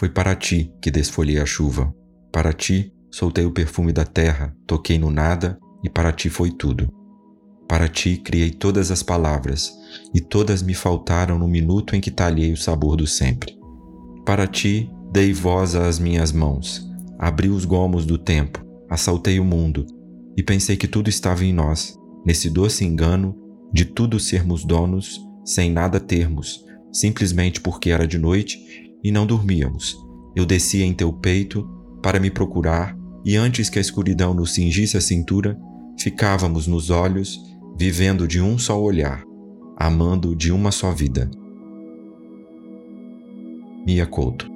Foi para ti que desfolhei a chuva. Para ti soltei o perfume da terra, toquei no nada e para ti foi tudo. Para ti criei todas as palavras, e todas me faltaram no minuto em que talhei o sabor do sempre. Para ti dei voz às minhas mãos, abri os gomos do tempo, assaltei o mundo, e pensei que tudo estava em nós, nesse doce engano de tudo sermos donos, sem nada termos, simplesmente porque era de noite e não dormíamos. Eu descia em teu peito para me procurar, e antes que a escuridão nos cingisse a cintura, ficávamos nos olhos vivendo de um só olhar, amando de uma só vida. Mia Couto